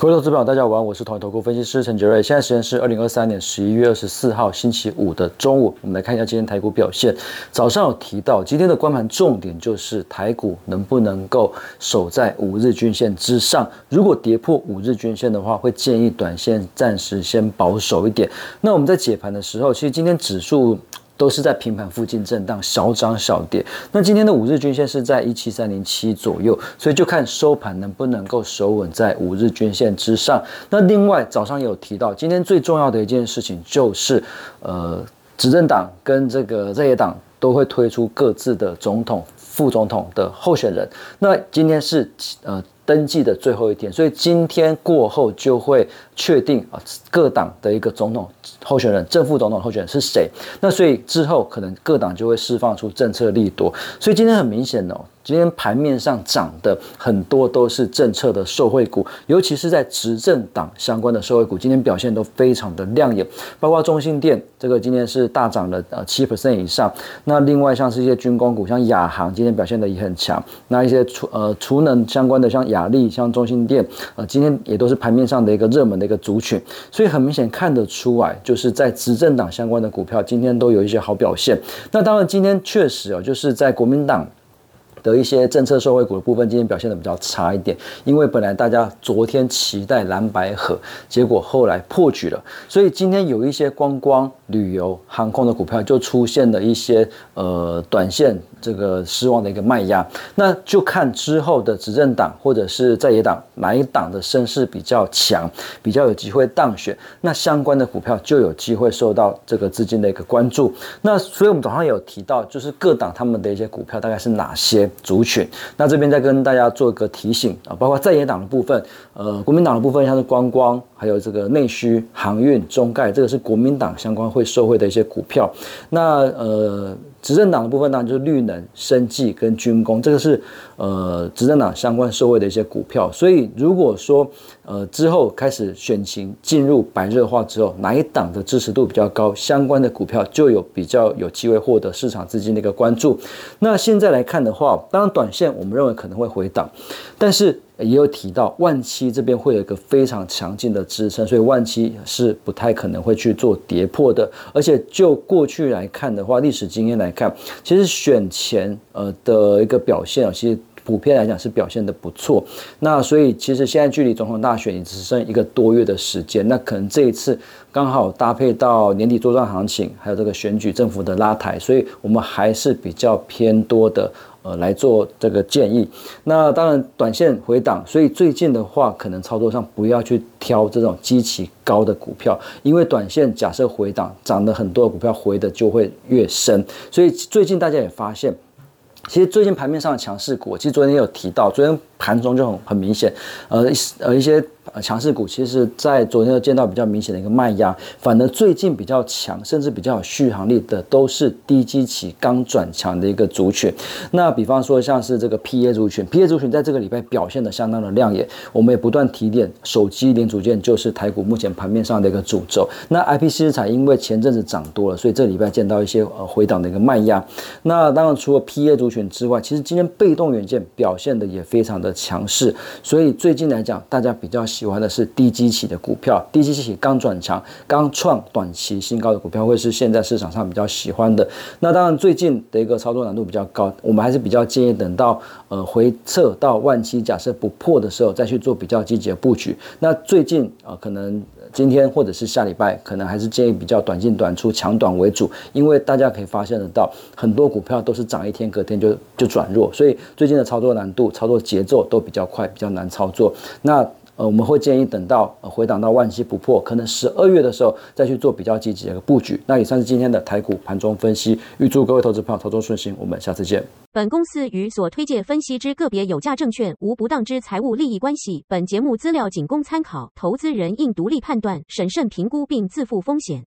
各位投资朋友，大家好，我是统一投顾分析师陈杰瑞。现在时间是二零二三年十一月二十四号星期五的中午，我们来看一下今天台股表现。早上有提到，今天的关盘重点就是台股能不能够守在五日均线之上。如果跌破五日均线的话，会建议短线暂时先保守一点。那我们在解盘的时候，其实今天指数。都是在平盘附近震荡，小涨小跌。那今天的五日均线是在一七三零七左右，所以就看收盘能不能够守稳在五日均线之上。那另外早上有提到，今天最重要的一件事情就是，呃，执政党跟这个在野党都会推出各自的总统、副总统的候选人。那今天是呃登记的最后一天，所以今天过后就会。确定啊，各党的一个总统候选人、正副总统候选人是谁？那所以之后可能各党就会释放出政策力度。所以今天很明显哦，今天盘面上涨的很多都是政策的受惠股，尤其是在执政党相关的受惠股，今天表现都非常的亮眼。包括中信电这个今天是大涨了呃七 percent 以上。那另外像是一些军工股，像亚航今天表现的也很强。那一些储呃储能相关的，像亚力、像中信电，呃今天也都是盘面上的一个热门的一。个族群，所以很明显看得出来，就是在执政党相关的股票今天都有一些好表现。那当然，今天确实哦，就是在国民党的一些政策受惠股的部分，今天表现的比较差一点。因为本来大家昨天期待蓝白河，结果后来破局了，所以今天有一些观光、旅游、航空的股票就出现了一些呃短线。这个失望的一个卖压，那就看之后的执政党或者是在野党哪一党的声势比较强，比较有机会当选，那相关的股票就有机会受到这个资金的一个关注。那所以我们早上有提到，就是各党他们的一些股票大概是哪些族群。那这边再跟大家做一个提醒啊，包括在野党的部分，呃，国民党的部分像是观光，还有这个内需、航运、中概，这个是国民党相关会受惠的一些股票。那呃。执政党的部分呢，就是绿、生计跟军工，这个是呃执政党相关社会的一些股票。所以如果说呃之后开始选情进入白热化之后，哪一党的支持度比较高，相关的股票就有比较有机会获得市场资金的一个关注。那现在来看的话，当然短线我们认为可能会回档，但是。也有提到万七这边会有一个非常强劲的支撑，所以万七是不太可能会去做跌破的。而且就过去来看的话，历史经验来看，其实选前呃的一个表现啊，其实普遍来讲是表现的不错。那所以其实现在距离总统大选也只剩一个多月的时间，那可能这一次刚好搭配到年底作战行情，还有这个选举政府的拉抬，所以我们还是比较偏多的。呃，来做这个建议。那当然，短线回档，所以最近的话，可能操作上不要去挑这种基期高的股票，因为短线假设回档，涨的很多的股票回的就会越深。所以最近大家也发现，其实最近盘面上的强势股，其实昨天也有提到，昨天盘中就很很明显，呃呃一些。呃，强势股其实，在昨天又见到比较明显的一个卖压，反而最近比较强，甚至比较有续航力的，都是低基期刚转强的一个族群。那比方说，像是这个 P A 族群，P A 族群在这个礼拜表现的相当的亮眼，我们也不断提点，手机零组件就是台股目前盘面上的一个主轴。那 I P C 资产因为前阵子涨多了，所以这礼拜见到一些呃回档的一个卖压。那当然除了 P A 族群之外，其实今天被动元件表现的也非常的强势，所以最近来讲，大家比较。喜喜欢的是低基期的股票，低基期刚转强、刚创短期新高的股票，会是现在市场上比较喜欢的。那当然，最近的一个操作难度比较高，我们还是比较建议等到呃回撤到万七，假设不破的时候，再去做比较积极的布局。那最近啊，可能今天或者是下礼拜，可能还是建议比较短进短出、强短为主，因为大家可以发现得到，很多股票都是涨一天，隔天就就转弱，所以最近的操作难度、操作节奏都比较快，比较难操作。那呃，我们会建议等到呃回档到万七不破，可能十二月的时候再去做比较积极的一个布局。那以上是今天的台股盘中分析，预祝各位投资朋友操作顺心。我们下次见。本公司与所推介分析之个别有价证券无不当之财务利益关系。本节目资料仅供参考，投资人应独立判断、审慎评估并自负风险。